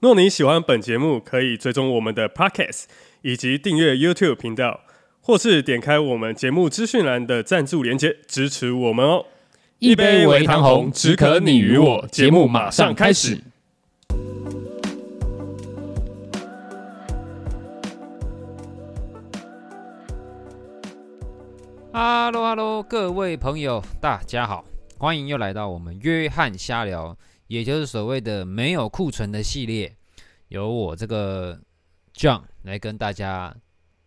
若你喜欢本节目，可以追踪我们的 Podcast 以及订阅 YouTube 频道，或是点开我们节目资讯栏的赞助连接支持我们哦。一杯微糖红，只可你与我。节目马上开始。Hello Hello，，各位朋友，大家好，欢迎又来到我们约翰瞎聊，也就是所谓的没有库存的系列，由我这个 John 来跟大家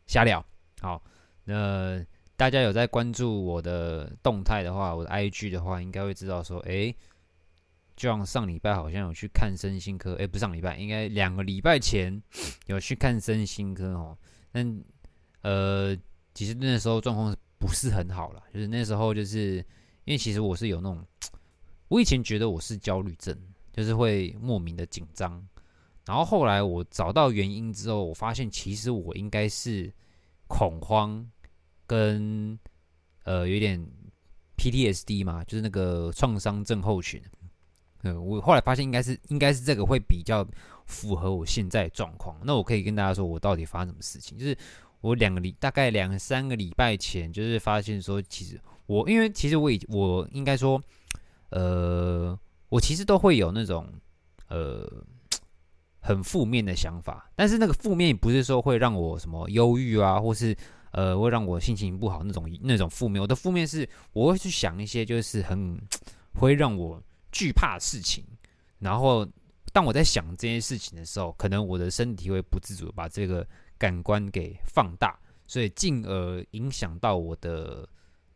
瞎聊。好，那大家有在关注我的动态的话，我的 IG 的话，应该会知道说，诶，John 上礼拜好像有去看身心科，诶，不上礼拜，应该两个礼拜前 有去看身心科哦。但呃，其实那时候状况不是很好了，就是那时候，就是因为其实我是有那种，我以前觉得我是焦虑症，就是会莫名的紧张，然后后来我找到原因之后，我发现其实我应该是恐慌跟呃有点 PTSD 嘛，就是那个创伤症候群。嗯，我后来发现应该是应该是这个会比较符合我现在状况。那我可以跟大家说，我到底发生什么事情，就是。我两个礼大概两三个礼拜前，就是发现说，其实我因为其实我已我应该说，呃，我其实都会有那种呃 很负面的想法，但是那个负面不是说会让我什么忧郁啊，或是呃会让我心情不好那种那种负面。我的负面是我会去想一些就是很 会让我惧怕的事情，然后当我在想这件事情的时候，可能我的身体会不自主把这个。感官给放大，所以进而影响到我的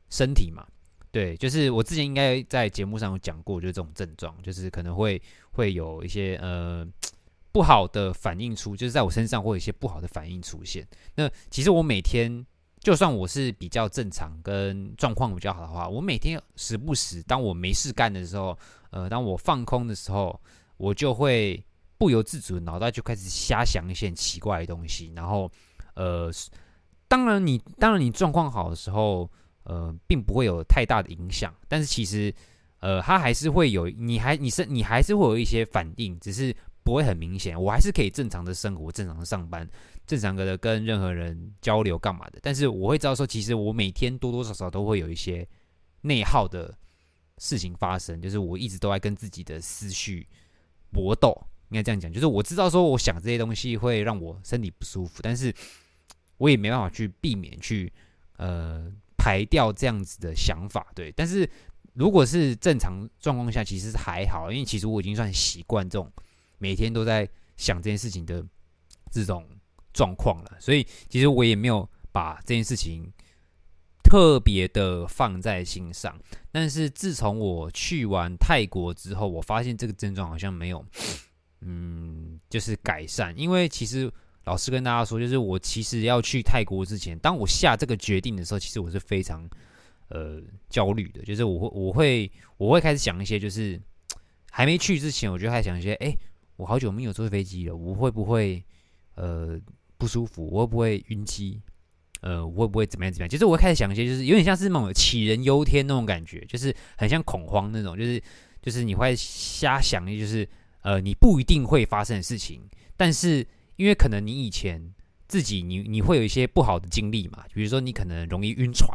身体嘛？对，就是我之前应该在节目上有讲过，就是这种症状，就是可能会会有一些呃不好的反应出，就是在我身上会有一些不好的反应出现。那其实我每天，就算我是比较正常跟状况比较好的话，我每天时不时，当我没事干的时候，呃，当我放空的时候，我就会。不由自主，脑袋就开始瞎想一些奇怪的东西，然后，呃，当然你当然你状况好的时候，呃，并不会有太大的影响，但是其实，呃，它还是会有，你还你是你还是会有一些反应，只是不会很明显。我还是可以正常的生活，正常的上班，正常的跟任何人交流干嘛的，但是我会知道说，其实我每天多多少少都会有一些内耗的事情发生，就是我一直都在跟自己的思绪搏斗。应该这样讲，就是我知道说，我想这些东西会让我身体不舒服，但是我也没办法去避免去呃排掉这样子的想法，对。但是如果是正常状况下，其实是还好，因为其实我已经算习惯这种每天都在想这件事情的这种状况了，所以其实我也没有把这件事情特别的放在心上。但是自从我去完泰国之后，我发现这个症状好像没有。嗯，就是改善，因为其实老实跟大家说，就是我其实要去泰国之前，当我下这个决定的时候，其实我是非常呃焦虑的，就是我会我会我会开始想一些，就是还没去之前，我就开始想一些，哎，我好久没有坐飞机了，我会不会呃不舒服？我会不会晕机？呃，我会不会怎么样怎么样？其实我会开始想一些，就是有点像是那种杞人忧天那种感觉，就是很像恐慌那种，就是就是你会瞎想，就是。呃，你不一定会发生的事情，但是因为可能你以前自己你你会有一些不好的经历嘛，比如说你可能容易晕船，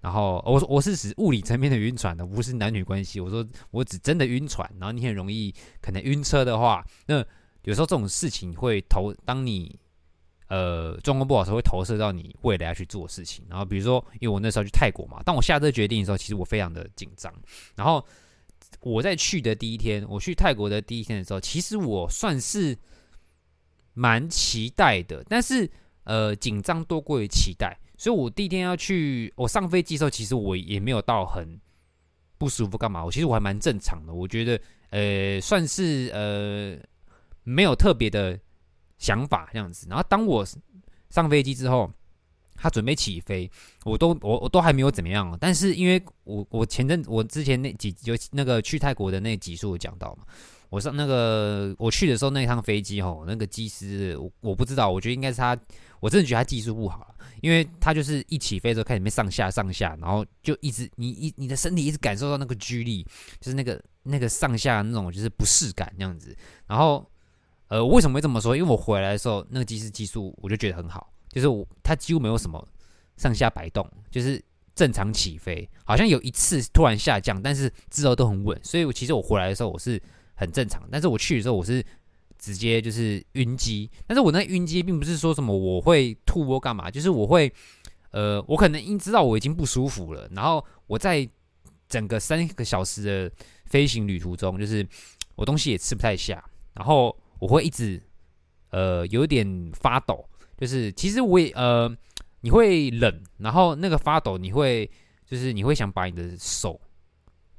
然后我我是指物理层面的晕船的，不是男女关系。我说我只真的晕船，然后你很容易可能晕车的话，那有时候这种事情会投，当你呃状况不好的时候，会投射到你未来要去做事情。然后比如说，因为我那时候去泰国嘛，当我下这个决定的时候，其实我非常的紧张，然后。我在去的第一天，我去泰国的第一天的时候，其实我算是蛮期待的，但是呃，紧张多过于期待，所以我第一天要去，我上飞机的时候，其实我也没有到很不舒服干嘛，我其实我还蛮正常的，我觉得呃，算是呃没有特别的想法这样子。然后当我上飞机之后，他准备起飞，我都我我都还没有怎么样。但是因为我我前阵我之前那几就那个去泰国的那几数有讲到嘛，我上那个我去的时候那趟飞机吼，那个机师我我不知道，我觉得应该是他，我真的觉得他技术不好，因为他就是一起飞的时候开始没上下上下，然后就一直你一你的身体一直感受到那个 G 力，就是那个那个上下那种就是不适感那样子。然后呃为什么会这么说？因为我回来的时候那个机师技术我就觉得很好。就是我，他几乎没有什么上下摆动，就是正常起飞，好像有一次突然下降，但是之后都很稳。所以，我其实我回来的时候我是很正常，但是我去的时候我是直接就是晕机。但是我那晕机并不是说什么我会吐或干嘛，就是我会，呃，我可能因知道我已经不舒服了，然后我在整个三个小时的飞行旅途中，就是我东西也吃不太下，然后我会一直呃有点发抖。就是其实我也呃，你会冷，然后那个发抖，你会就是你会想把你的手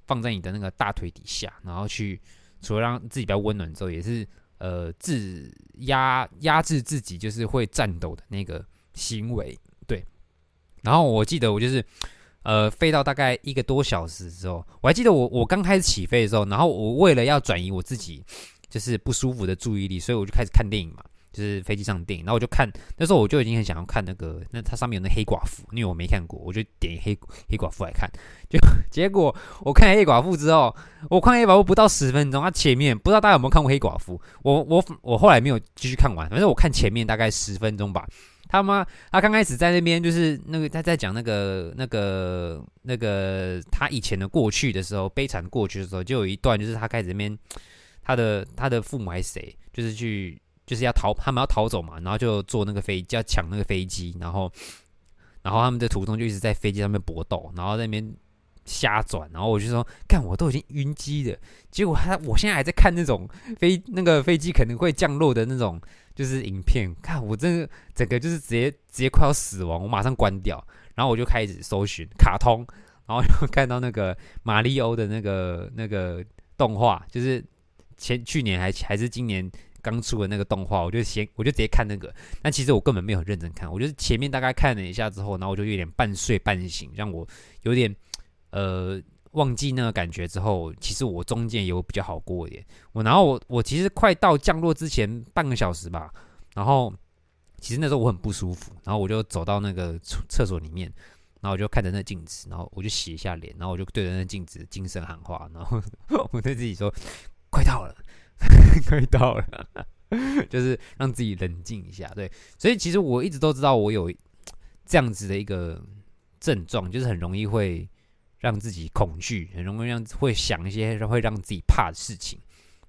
放在你的那个大腿底下，然后去除了让自己比较温暖之后，也是呃自压压制自己，就是会颤抖的那个行为。对，然后我记得我就是呃飞到大概一个多小时之后，我还记得我我刚开始起飞的时候，然后我为了要转移我自己就是不舒服的注意力，所以我就开始看电影嘛。就是飞机上的电影，然后我就看，那时候我就已经很想要看那个，那它上面有那黑寡妇，因为我没看过，我就点黑黑寡妇来看，就结果我看黑寡妇之后，我看黑寡妇不到十分钟，它前面不知道大家有没有看过黑寡妇，我我我后来没有继续看完，反正我看前面大概十分钟吧，他妈他刚开始在那边就是那个他在讲那个那个那个他以前的过去的时候，悲惨过去的时候，就有一段就是他开始那边他的他的父母还是谁，就是去。就是要逃，他们要逃走嘛，然后就坐那个飞机，要抢那个飞机，然后，然后他们的途中就一直在飞机上面搏斗，然后在那边瞎转，然后我就说，看我都已经晕机了，结果他，我现在还在看那种飞那个飞机可能会降落的那种就是影片，看我真的整个就是直接直接快要死亡，我马上关掉，然后我就开始搜寻卡通，然后又看到那个马里欧的那个那个动画，就是前去年还还是今年。刚出的那个动画，我就先我就直接看那个，但其实我根本没有认真看，我就是前面大概看了一下之后，然后我就有点半睡半醒，让我有点呃忘记那个感觉之后，其实我中间有比较好过一点。我然后我我其实快到降落之前半个小时吧，然后其实那时候我很不舒服，然后我就走到那个厕所里面，然后我就看着那镜子，然后我就洗一下脸，然后我就对着那镜子精神喊话，然后 我对自己说快到了。可以到了，就是让自己冷静一下。对，所以其实我一直都知道我有这样子的一个症状，就是很容易会让自己恐惧，很容易让会想一些会让自己怕的事情。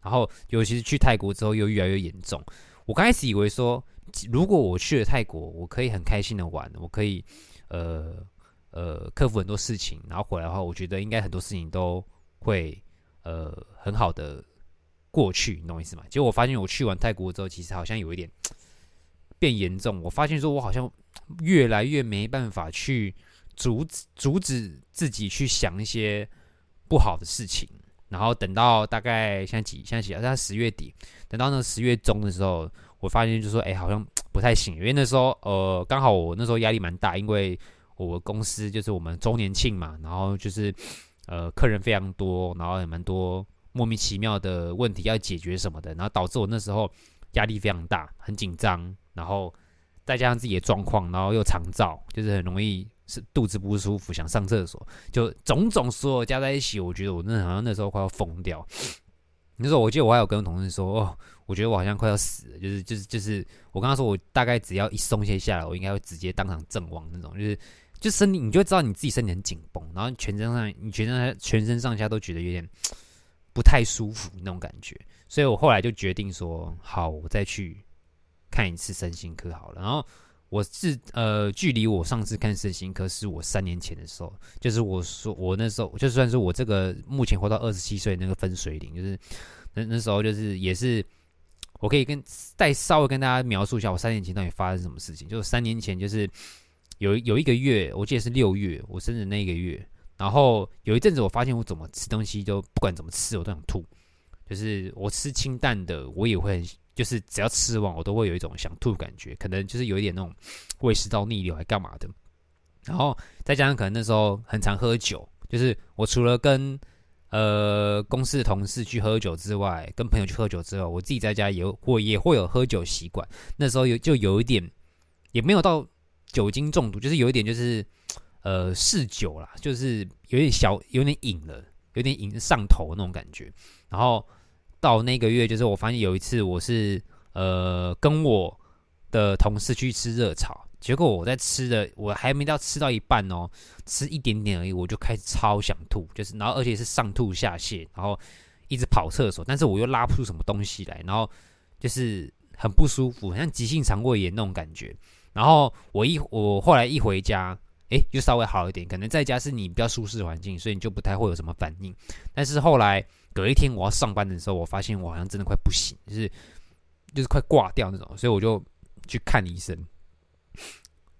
然后，尤其是去泰国之后，又越来越严重。我刚开始以为说，如果我去了泰国，我可以很开心的玩，我可以呃呃克服很多事情，然后回来的话，我觉得应该很多事情都会呃很好的。过去，你懂我意思吗？结果我发现，我去完泰国之后，其实好像有一点变严重。我发现说，我好像越来越没办法去阻止阻止自己去想一些不好的事情。然后等到大概现在几现在几，在十月底，等到那十月中的时候，我发现就说，哎，好像不太行。因为那时候，呃，刚好我那时候压力蛮大，因为我公司就是我们周年庆嘛，然后就是呃客人非常多，然后也蛮多。莫名其妙的问题要解决什么的，然后导致我那时候压力非常大，很紧张，然后再加上自己的状况，然后又肠躁，就是很容易是肚子不舒服，想上厕所，就种种所有加在一起，我觉得我那好像那时候快要疯掉。那时候我记得我还有跟同事说，哦，我觉得我好像快要死了，就是就是就是我跟他说，我大概只要一松懈下来，我应该会直接当场阵亡那种，就是就身体你就会知道你自己身体很紧绷，然后全身上你全身全身上下都觉得有点。不太舒服那种感觉，所以我后来就决定说，好，我再去看一次身心科好了。然后我是呃，距离我上次看身心科是我三年前的时候，就是我说我那时候就算是我这个目前活到二十七岁那个分水岭，就是那那时候就是也是我可以跟再稍微跟大家描述一下我三年前到底发生什么事情。就是三年前就是有有一个月，我记得是六月，我生日那一个月。然后有一阵子，我发现我怎么吃东西都不管怎么吃，我都想吐。就是我吃清淡的，我也会很就是只要吃完，我都会有一种想吐感觉，可能就是有一点那种胃食道逆流还干嘛的。然后再加上可能那时候很常喝酒，就是我除了跟呃公司的同事去喝酒之外，跟朋友去喝酒之后，我自己在家也我也会有喝酒习惯。那时候有就有一点，也没有到酒精中毒，就是有一点就是呃嗜酒啦，就是有点小有点瘾了，有点瘾上头那种感觉。然后。到那个月，就是我发现有一次，我是呃跟我的同事去吃热炒，结果我在吃的，我还没到吃到一半哦，吃一点点而已，我就开始超想吐，就是然后而且是上吐下泻，然后一直跑厕所，但是我又拉不出什么东西来，然后就是很不舒服，很像急性肠胃炎那种感觉。然后我一我后来一回家，诶，就稍微好一点，可能在家是你比较舒适的环境，所以你就不太会有什么反应。但是后来。隔一天我要上班的时候，我发现我好像真的快不行，就是就是快挂掉那种，所以我就去看医生。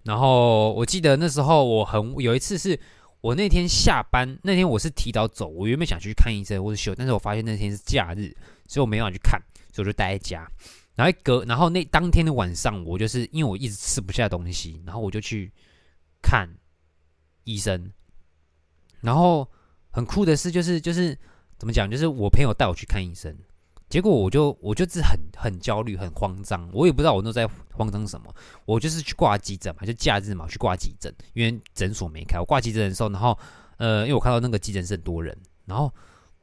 然后我记得那时候我很有一次是我那天下班那天我是提早走，我原本想去看医生或者休，但是我发现那天是假日，所以我没办法去看，所以我就待在家。然后隔然后那当天的晚上，我就是因为我一直吃不下东西，然后我就去看医生。然后很酷的是，就是就是。怎么讲？就是我朋友带我去看医生，结果我就我就是很很焦虑、很慌张，我也不知道我那在慌张什么。我就是去挂急诊嘛，就假日嘛，去挂急诊，因为诊所没开。我挂急诊的时候，然后呃，因为我看到那个急诊室很多人，然后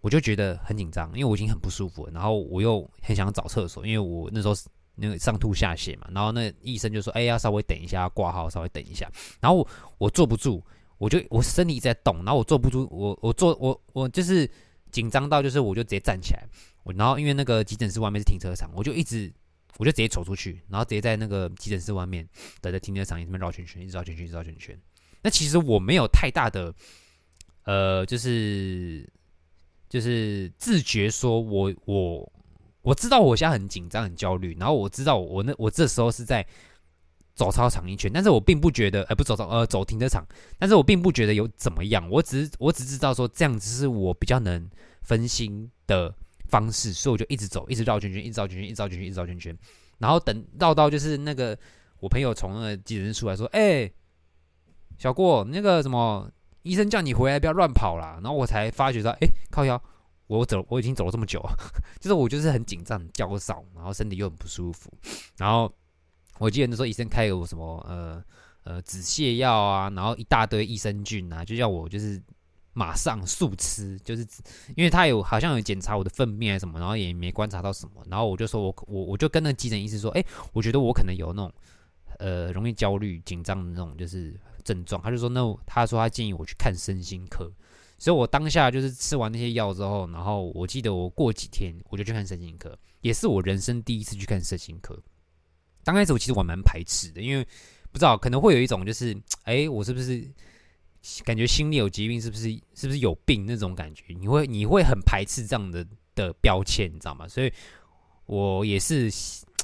我就觉得很紧张，因为我已经很不舒服了，然后我又很想找厕所，因为我那时候那个上吐下泻嘛，然后那医生就说：“哎，要稍微等一下，挂号稍微等一下。”然后我我坐不住，我就我身体一直在动，然后我坐不住，我我坐我我就是。紧张到就是我就直接站起来，我然后因为那个急诊室外面是停车场，我就一直我就直接走出去，然后直接在那个急诊室外面等着停车场里面绕圈圈，一直绕圈圈，一直绕圈圈。那其实我没有太大的呃，就是就是自觉说我我我知道我现在很紧张很焦虑，然后我知道我那我这时候是在。走操场一圈，但是我并不觉得，呃，不走操，呃，走停车场，但是我并不觉得有怎么样，我只是，我只知道说这样子是我比较能分心的方式，所以我就一直走，一直绕圈圈，一直绕圈圈，一直绕圈圈，一直绕圈圈，然后等绕到就是那个我朋友从那个急诊室出来说，哎、小郭，那个什么医生叫你回来不要乱跑啦，然后我才发觉到，哎、靠腰，我走，我已经走了这么久，就是我就是很紧张、很焦躁，然后身体又很不舒服，然后。我记得那时候医生开有什么呃呃止泻药啊，然后一大堆益生菌啊，就叫我就是马上速吃，就是因为他有好像有检查我的粪便什么，然后也没观察到什么，然后我就说我我我就跟那急诊医师说，哎，我觉得我可能有那种呃容易焦虑紧张的那种就是症状，他就说那他说他建议我去看身心科，所以我当下就是吃完那些药之后，然后我记得我过几天我就去看神经科，也是我人生第一次去看神经科。刚开始我其实我蛮排斥的，因为不知道可能会有一种就是，哎，我是不是感觉心里有疾病，是不是是不是有病那种感觉？你会你会很排斥这样的的标签，你知道吗？所以我也是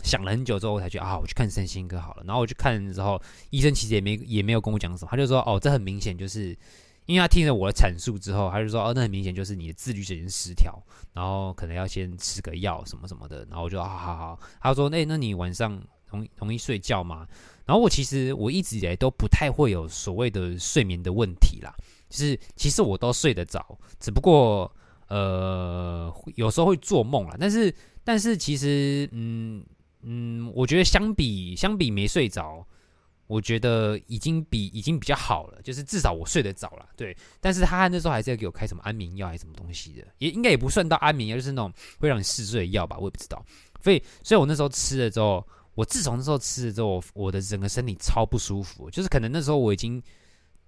想了很久之后，我才觉得啊，我去看身心科好了。然后我去看的时候，医生其实也没也没有跟我讲什么，他就说，哦，这很明显就是。因为他听了我的阐述之后，他就说：“哦，那很明显就是你的自律神经失调，然后可能要先吃个药什么什么的。”然后我就：“好好好。”他说：“那那你晚上容易容易睡觉吗？”然后我其实我一直以来都不太会有所谓的睡眠的问题啦，就是其实我都睡得着，只不过呃有时候会做梦啦。但是但是其实嗯嗯，我觉得相比相比没睡着。我觉得已经比已经比较好了，就是至少我睡得早了，对。但是他那时候还是要给我开什么安眠药还是什么东西的，也应该也不算到安眠药，就是那种会让你嗜睡的药吧，我也不知道。所以，所以我那时候吃了之后，我自从那时候吃了之后，我的整个身体超不舒服，就是可能那时候我已经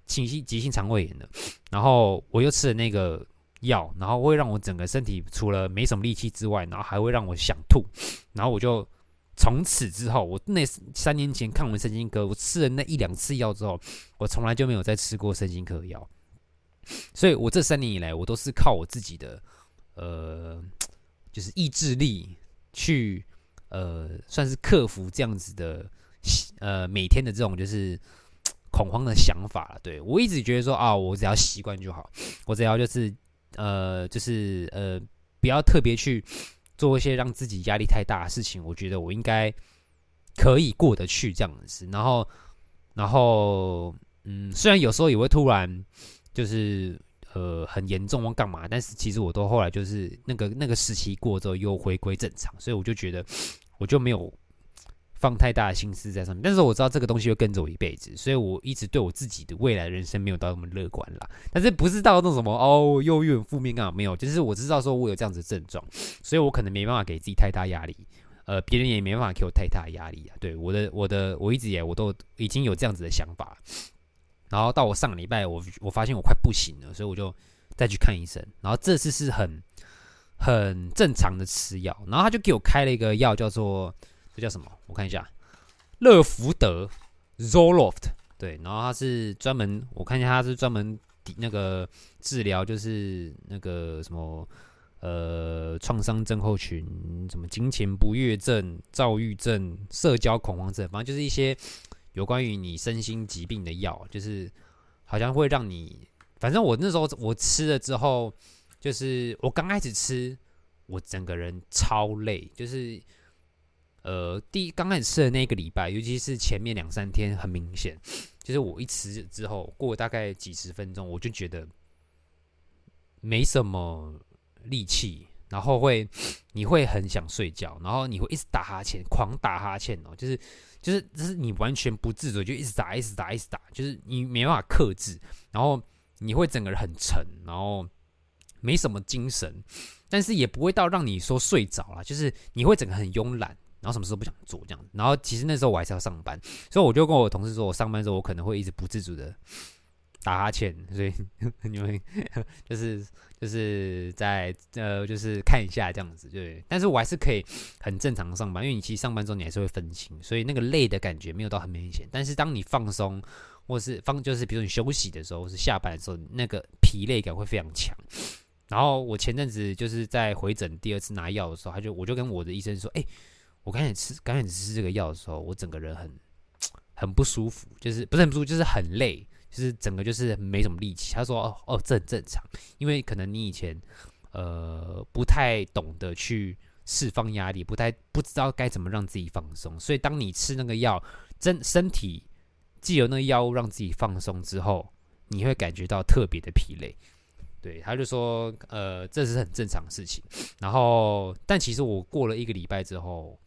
急性急性肠胃炎了，然后我又吃了那个药，然后会让我整个身体除了没什么力气之外，然后还会让我想吐，然后我就。从此之后，我那三年前看完身心科，我吃了那一两次药之后，我从来就没有再吃过身心科药。所以，我这三年以来，我都是靠我自己的，呃，就是意志力去，呃，算是克服这样子的，呃，每天的这种就是恐慌的想法。对，我一直觉得说啊，我只要习惯就好，我只要就是，呃，就是呃，不要特别去。做一些让自己压力太大的事情，我觉得我应该可以过得去这样子。然后，然后，嗯，虽然有时候也会突然就是呃很严重或干嘛，但是其实我都后来就是那个那个时期过之后又回归正常，所以我就觉得我就没有。放太大的心思在上面，但是我知道这个东西会跟着我一辈子，所以我一直对我自己的未来人生没有到那么乐观啦。但是不是到那种什么哦，又有点负面啊？没有，就是我知道说我有这样子的症状，所以我可能没办法给自己太大压力，呃，别人也没办法给我太大压力啊。对，我的我的我一直也我都已经有这样子的想法，然后到我上个礼拜，我我发现我快不行了，所以我就再去看医生，然后这次是很很正常的吃药，然后他就给我开了一个药叫做。这叫什么？我看一下，乐福德 Zoloft，对，然后它是专门，我看一下，它是专门那个治疗，就是那个什么呃创伤症候群，什么金钱不悦症、躁郁症、社交恐慌症，反正就是一些有关于你身心疾病的药，就是好像会让你，反正我那时候我吃了之后，就是我刚开始吃，我整个人超累，就是。呃，第刚开始吃的那个礼拜，尤其是前面两三天，很明显，就是我一吃之后，过大概几十分钟，我就觉得没什么力气，然后会你会很想睡觉，然后你会一直打哈欠，狂打哈欠哦，就是就是就是你完全不自主，就一直打，一直打，一直打，就是你没办法克制，然后你会整个人很沉，然后没什么精神，但是也不会到让你说睡着了，就是你会整个很慵懒。然后什么事都不想做这样子，然后其实那时候我还是要上班，所以我就跟我同事说，我上班的时候我可能会一直不自主的打哈欠，所以 你们 就是就是在呃就是看一下这样子，对，但是我还是可以很正常的上班，因为你其实上班之后你还是会分心，所以那个累的感觉没有到很明显，但是当你放松或是放就是比如说你休息的时候，或是下班的时候，那个疲累感会非常强。然后我前阵子就是在回诊第二次拿药的时候，他就我就跟我的医生说，哎。我刚开始吃，刚开始吃这个药的时候，我整个人很很不舒服，就是不是很不舒服，就是很累，就是整个就是没什么力气。他说：“哦哦，这很正常，因为可能你以前呃不太懂得去释放压力，不太不知道该怎么让自己放松，所以当你吃那个药，真身体既有那个药物让自己放松之后，你会感觉到特别的疲累。”对，他就说：“呃，这是很正常的事情。”然后，但其实我过了一个礼拜之后。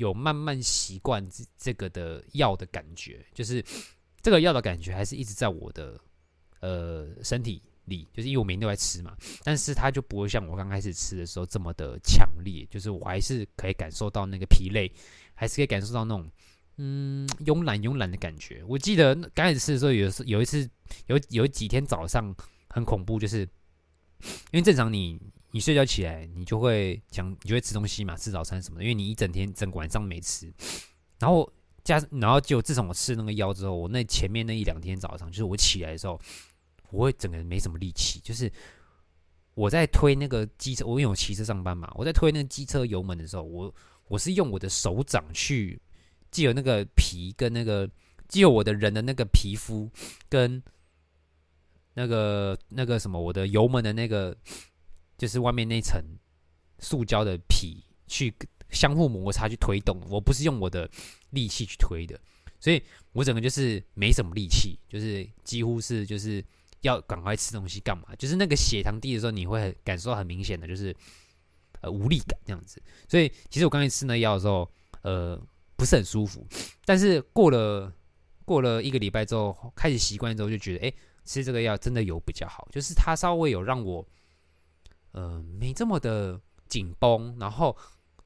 有慢慢习惯这这个的药的感觉，就是这个药的感觉还是一直在我的呃身体里，就是因为我每天都在吃嘛，但是它就不会像我刚开始吃的时候这么的强烈，就是我还是可以感受到那个疲累，还是可以感受到那种嗯慵懒慵懒的感觉。我记得刚开始吃的时候，有有一次有有几天早上很恐怖，就是因为正常你。你睡觉起来，你就会想，你就会吃东西嘛，吃早餐什么的。因为你一整天整晚上没吃，然后加，然后就自从我吃那个药之后，我那前面那一两天早上，就是我起来的时候，我会整个人没什么力气。就是我在推那个机车，我因为我骑车上班嘛，我在推那个机车油门的时候，我我是用我的手掌去，既有那个皮跟那个，既有我的人的那个皮肤跟那个那个什么，我的油门的那个。就是外面那层塑胶的皮去相互摩擦去推动，我不是用我的力气去推的，所以我整个就是没什么力气，就是几乎是就是要赶快吃东西干嘛，就是那个血糖低的时候，你会很感受到很明显的，就是呃无力感这样子。所以其实我刚才吃那药的时候，呃不是很舒服，但是过了过了一个礼拜之后，开始习惯之后，就觉得哎吃这个药真的有比较好，就是它稍微有让我。呃，没这么的紧绷，然后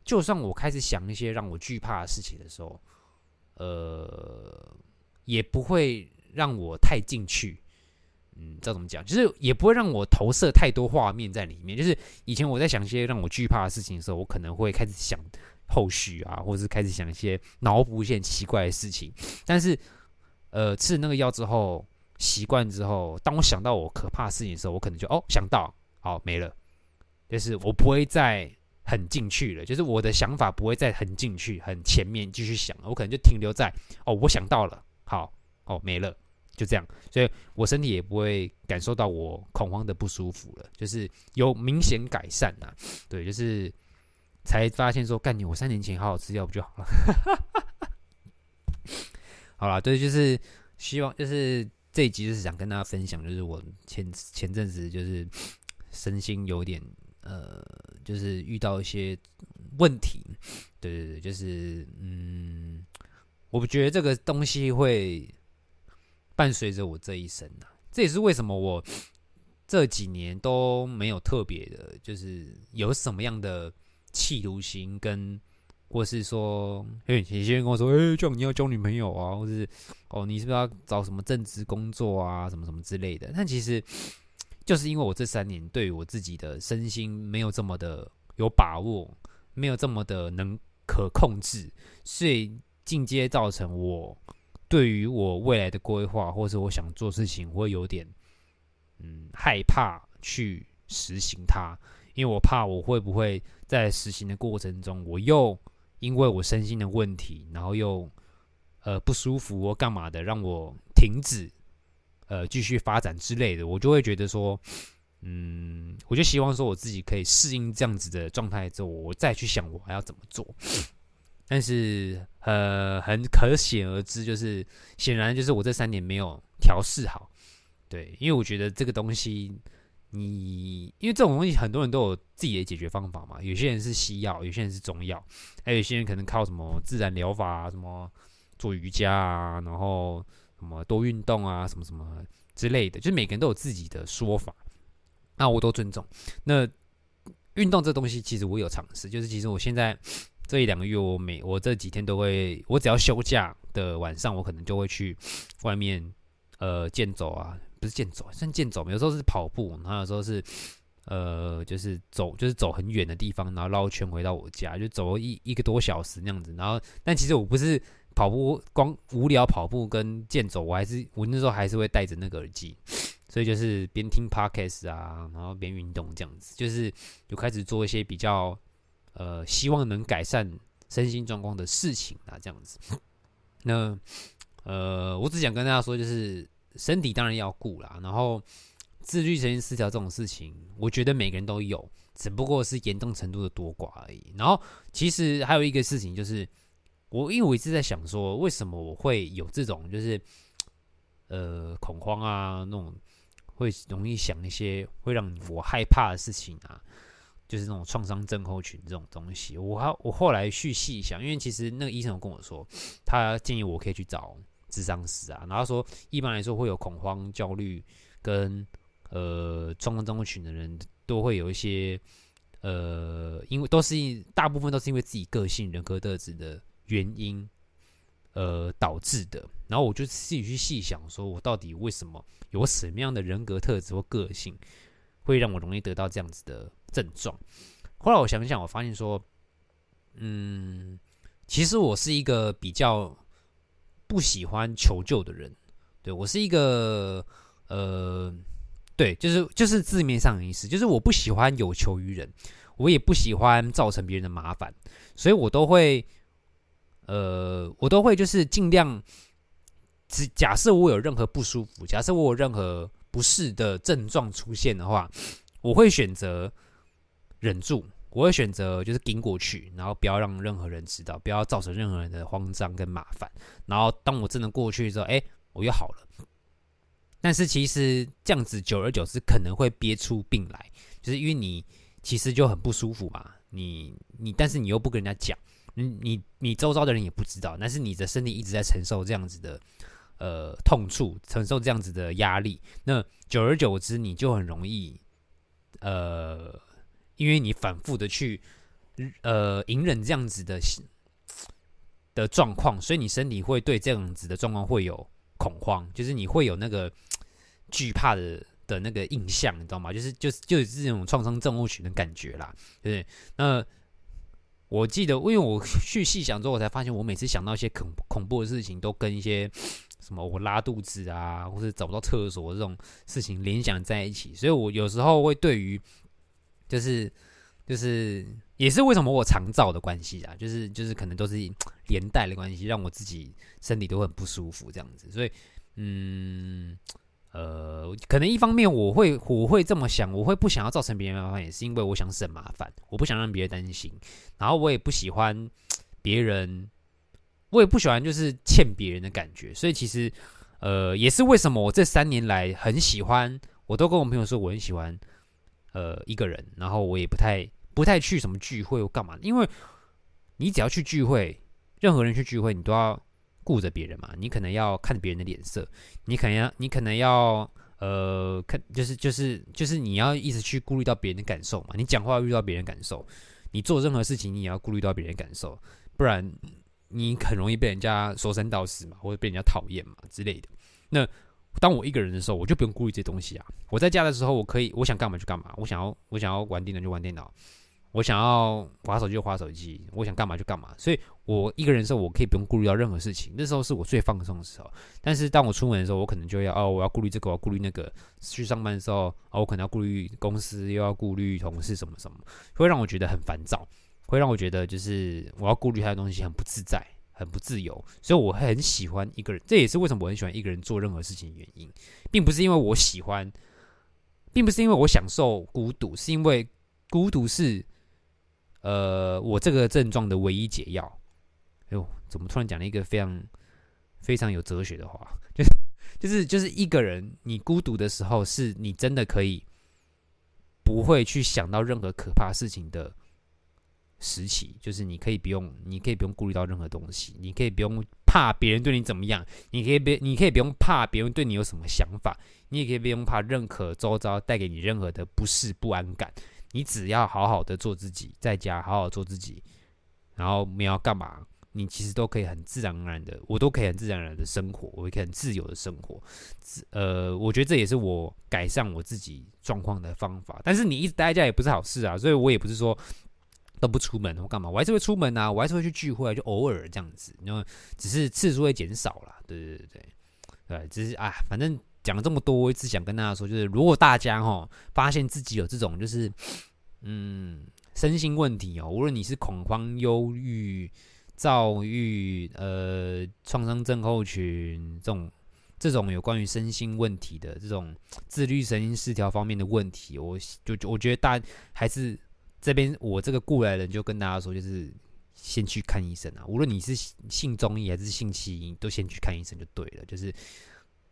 就算我开始想一些让我惧怕的事情的时候，呃，也不会让我太进去。嗯，知道怎么讲，就是也不会让我投射太多画面在里面。就是以前我在想一些让我惧怕的事情的时候，我可能会开始想后续啊，或者是开始想一些脑补一些奇怪的事情。但是，呃，吃了那个药之后，习惯之后，当我想到我可怕的事情的时候，我可能就哦想到，好没了。就是我不会再很进去了，就是我的想法不会再很进去、很前面继续想了，我可能就停留在哦，我想到了，好哦，没了，就这样，所以我身体也不会感受到我恐慌的不舒服了，就是有明显改善呐、啊，对，就是才发现说，干你，我三年前好好吃药不就好了？好了，对，就是希望，就是这一集就是想跟大家分享，就是我前前阵子就是身心有点呃，就是遇到一些问题，对对对，就是嗯，我不觉得这个东西会伴随着我这一生呐，这也是为什么我这几年都没有特别的，就是有什么样的企图心跟。或是说，哎，有些人跟我说，哎，叫你要交女朋友啊，或是哦，你是不是要找什么正职工作啊，什么什么之类的？但其实就是因为我这三年对我自己的身心没有这么的有把握，没有这么的能可控制，所以进阶造成我对于我未来的规划，或是我想做事情，我会有点嗯害怕去实行它，因为我怕我会不会在实行的过程中，我又因为我身心的问题，然后又呃不舒服或干嘛的，让我停止呃继续发展之类的，我就会觉得说，嗯，我就希望说我自己可以适应这样子的状态之后，我再去想我还要怎么做。但是呃，很可显而知，就是显然就是我这三年没有调试好，对，因为我觉得这个东西。你因为这种东西，很多人都有自己的解决方法嘛。有些人是西药，有些人是中药，还有些人可能靠什么自然疗法啊，什么做瑜伽啊，然后什么多运动啊，什么什么之类的。就是每个人都有自己的说法，那我都尊重。那运动这东西，其实我有尝试，就是其实我现在这一两个月，我每我这几天都会，我只要休假的晚上，我可能就会去外面呃健走啊。不是健走，算健走。有时候是跑步，然后有时候是，呃，就是走，就是走很远的地方，然后绕圈回到我家，就走一一个多小时那样子。然后，但其实我不是跑步，光无聊跑步跟健走，我还是我那时候还是会戴着那个耳机，所以就是边听 podcast 啊，然后边运动这样子，就是就开始做一些比较呃，希望能改善身心状况的事情啊，这样子。那呃，我只想跟大家说，就是。身体当然要顾啦，然后自律神经失调这种事情，我觉得每个人都有，只不过是严重程度的多寡而已。然后其实还有一个事情就是，我因为我一直在想说，为什么我会有这种就是呃恐慌啊，那种会容易想一些会让我害怕的事情啊，就是那种创伤症候群这种东西。我还我后来去细想，因为其实那个医生有跟我说，他建议我可以去找。咨商师啊，然后说一般来说会有恐慌、焦虑跟呃创伤症候群的人都会有一些呃，因为都是大部分都是因为自己个性、人格特质的原因呃导致的。然后我就自己去细想，说我到底为什么有什么样的人格特质或个性会让我容易得到这样子的症状？后来我想想，我发现说，嗯，其实我是一个比较。不喜欢求救的人，对，我是一个呃，对，就是就是字面上的意思，就是我不喜欢有求于人，我也不喜欢造成别人的麻烦，所以我都会呃，我都会就是尽量，只假设我有任何不舒服，假设我有任何不适的症状出现的话，我会选择忍住。我会选择就是顶过去，然后不要让任何人知道，不要造成任何人的慌张跟麻烦。然后当我真的过去之后，哎，我又好了。但是其实这样子久而久之可能会憋出病来，就是因为你其实就很不舒服嘛。你你，但是你又不跟人家讲，你你你周遭的人也不知道，但是你的身体一直在承受这样子的呃痛处，承受这样子的压力。那久而久之，你就很容易呃。因为你反复的去，呃，隐忍这样子的的状况，所以你身体会对这样子的状况会有恐慌，就是你会有那个惧怕的的那个印象，你知道吗？就是就是就是这种创伤症候群的感觉啦，对不对？那我记得，因为我去细想之后，我才发现，我每次想到一些恐恐怖的事情，都跟一些什么我拉肚子啊，或者找不到厕所这种事情联想在一起，所以我有时候会对于。就是就是也是为什么我肠躁的关系啊，就是就是可能都是连带的关系，让我自己身体都很不舒服这样子。所以嗯呃，可能一方面我会我会这么想，我会不想要造成别人麻烦，也是因为我想省麻烦，我不想让别人担心。然后我也不喜欢别人，我也不喜欢就是欠别人的感觉。所以其实，呃，也是为什么我这三年来很喜欢，我都跟我朋友说我很喜欢，呃，一个人。然后我也不太不太去什么聚会或干嘛，因为你只要去聚会，任何人去聚会，你都要。顾着别人嘛，你可能要看别人的脸色，你可能要，你可能要，呃，看，就是就是就是你要一直去顾虑到别人的感受嘛。你讲话要遇到别人感受，你做任何事情你也要顾虑到别人感受，不然你很容易被人家说三道四嘛，或者被人家讨厌嘛之类的。那当我一个人的时候，我就不用顾虑这东西啊。我在家的时候，我可以，我想干嘛就干嘛，我想要，我想要玩电脑就玩电脑。我想要滑手机就滑手机，我想干嘛就干嘛，所以我一个人的时候，我可以不用顾虑到任何事情。那时候是我最放松的时候。但是当我出门的时候，我可能就要哦，我要顾虑这个，我要顾虑那个。去上班的时候，哦，我可能要顾虑公司，又要顾虑同事什么什么，会让我觉得很烦躁，会让我觉得就是我要顾虑他的东西很不自在，很不自由。所以我很喜欢一个人，这也是为什么我很喜欢一个人做任何事情的原因，并不是因为我喜欢，并不是因为我享受孤独，是因为孤独是。呃，我这个症状的唯一解药，哎呦，怎么突然讲了一个非常非常有哲学的话？就是就是就是一个人，你孤独的时候，是你真的可以不会去想到任何可怕事情的时期，就是你可以不用，你可以不用顾虑到任何东西，你可以不用怕别人对你怎么样，你可以别，你可以不用怕别人对你有什么想法，你也可以不用怕任何周遭带给你任何的不适不安感。你只要好好的做自己，在家好好做自己，然后你要干嘛，你其实都可以很自然而然的，我都可以很自然而然的生活，我也可以很自由的生活。呃，我觉得这也是我改善我自己状况的方法。但是你一直待在家也不是好事啊，所以我也不是说都不出门或干嘛，我还是会出门啊，我还是会去聚会，啊就偶尔这样子，因为只是次数会减少啦。对对对对，对，只是啊，反正。讲了这么多，我一直想跟大家说，就是如果大家齁发现自己有这种就是嗯身心问题哦，无论你是恐慌、忧郁、躁郁、呃创伤症候群这种这种有关于身心问题的这种自律神经失调方面的问题，我就我觉得大还是这边我这个过来人就跟大家说，就是先去看医生啊，无论你是信中医还是信西医，都先去看医生就对了，就是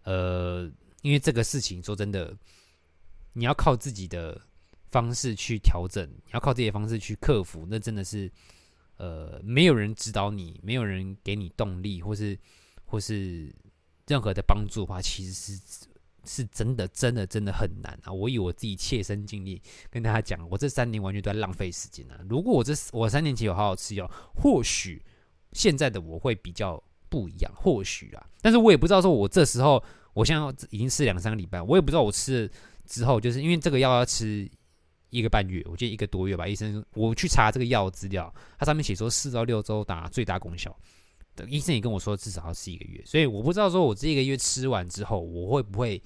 呃。因为这个事情，说真的，你要靠自己的方式去调整，你要靠自己的方式去克服，那真的是，呃，没有人指导你，没有人给你动力，或是或是任何的帮助的话，其实是是真的，真的，真的很难啊！我以我自己切身经历跟大家讲，我这三年完全都在浪费时间啊！如果我这我三年前有好好吃药，或许现在的我会比较不一样，或许啊，但是我也不知道说我这时候。我现在已经吃两三个礼拜，我也不知道我吃了之后，就是因为这个药要吃一个半月，我记得一个多月吧。医生，我去查这个药资料，它上面写说四到六周达最大功效。医生也跟我说至少要吃一个月，所以我不知道说我这一个月吃完之后，我会不会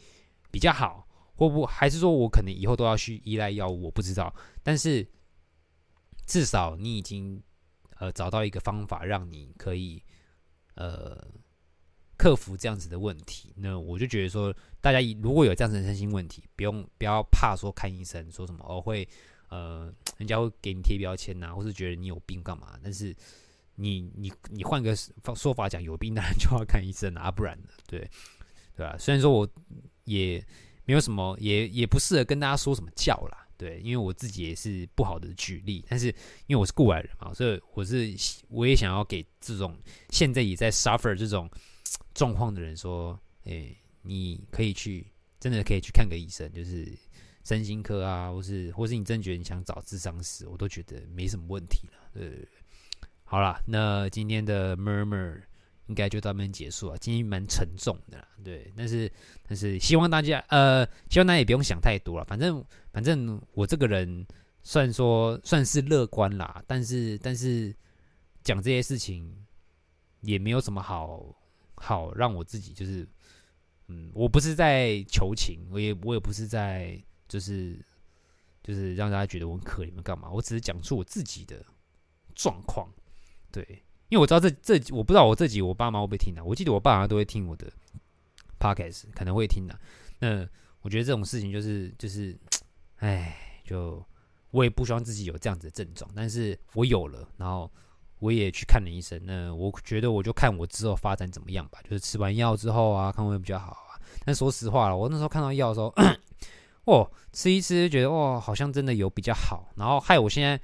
比较好，或不还是说我可能以后都要去依赖药物，我不知道。但是至少你已经呃找到一个方法，让你可以呃。克服这样子的问题，那我就觉得说，大家如果有这样子的身心问题，不用不要怕说看医生，说什么哦会呃，人家会给你贴标签呐，或是觉得你有病干嘛？但是你 你你换个说法讲，有病当然就要看医生啊，不然的，对对吧？虽然说我也没有什么，也也不适合跟大家说什么教啦，对，因为我自己也是不好的举例，但是因为我是过来人嘛，所以我是我也想要给这种现在也在 suffer 这种。状况的人说：“诶、你可以去，真的可以去看个医生，就是身心科啊，或是或是你真觉得你想找智商师，我都觉得没什么问题了。呃，好了，那今天的 murmur 应该就到这边结束了。今天蛮沉重的啦，对，但是但是希望大家呃，希望大家也不用想太多了。反正反正我这个人算说算是乐观啦，但是但是讲这些事情也没有什么好。”好，让我自己就是，嗯，我不是在求情，我也我也不是在就是就是让大家觉得我很可怜干嘛，我只是讲出我自己的状况，对，因为我知道这这我不知道我这集我爸妈会不会听的，我记得我爸妈都会听我的 podcast，可能会听的，那我觉得这种事情就是就是，哎，就我也不希望自己有这样子的症状，但是我有了，然后我也去看了医生。那我觉得我就看我之后发展怎么样吧，就是吃完药之后啊，看会不会比较好啊。但说实话了，我那时候看到药的时候，哦，吃一吃觉得哦，好像真的有比较好，然后害我现在。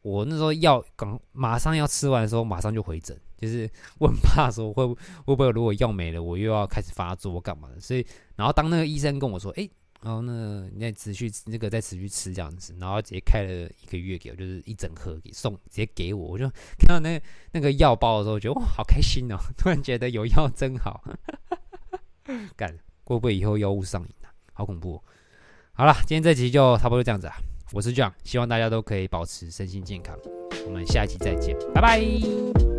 我那时候药刚马上要吃完的时候，马上就回诊，就是我很怕说会会不会如果药没了，我又要开始发作干嘛的。所以，然后当那个医生跟我说，哎、欸，然后呢你再持续那个再持续吃这样子，然后直接开了一个月给我，就是一整盒给送，直接给我，我就看到那、那个药包的时候，我觉得哇，好开心哦！突然觉得有药真好。干，会不会以后药物上瘾啊？好恐怖、好了，今天这集就差不多这样子啊。我是 John，希望大家都可以保持身心健康。我们下一期再见，拜拜。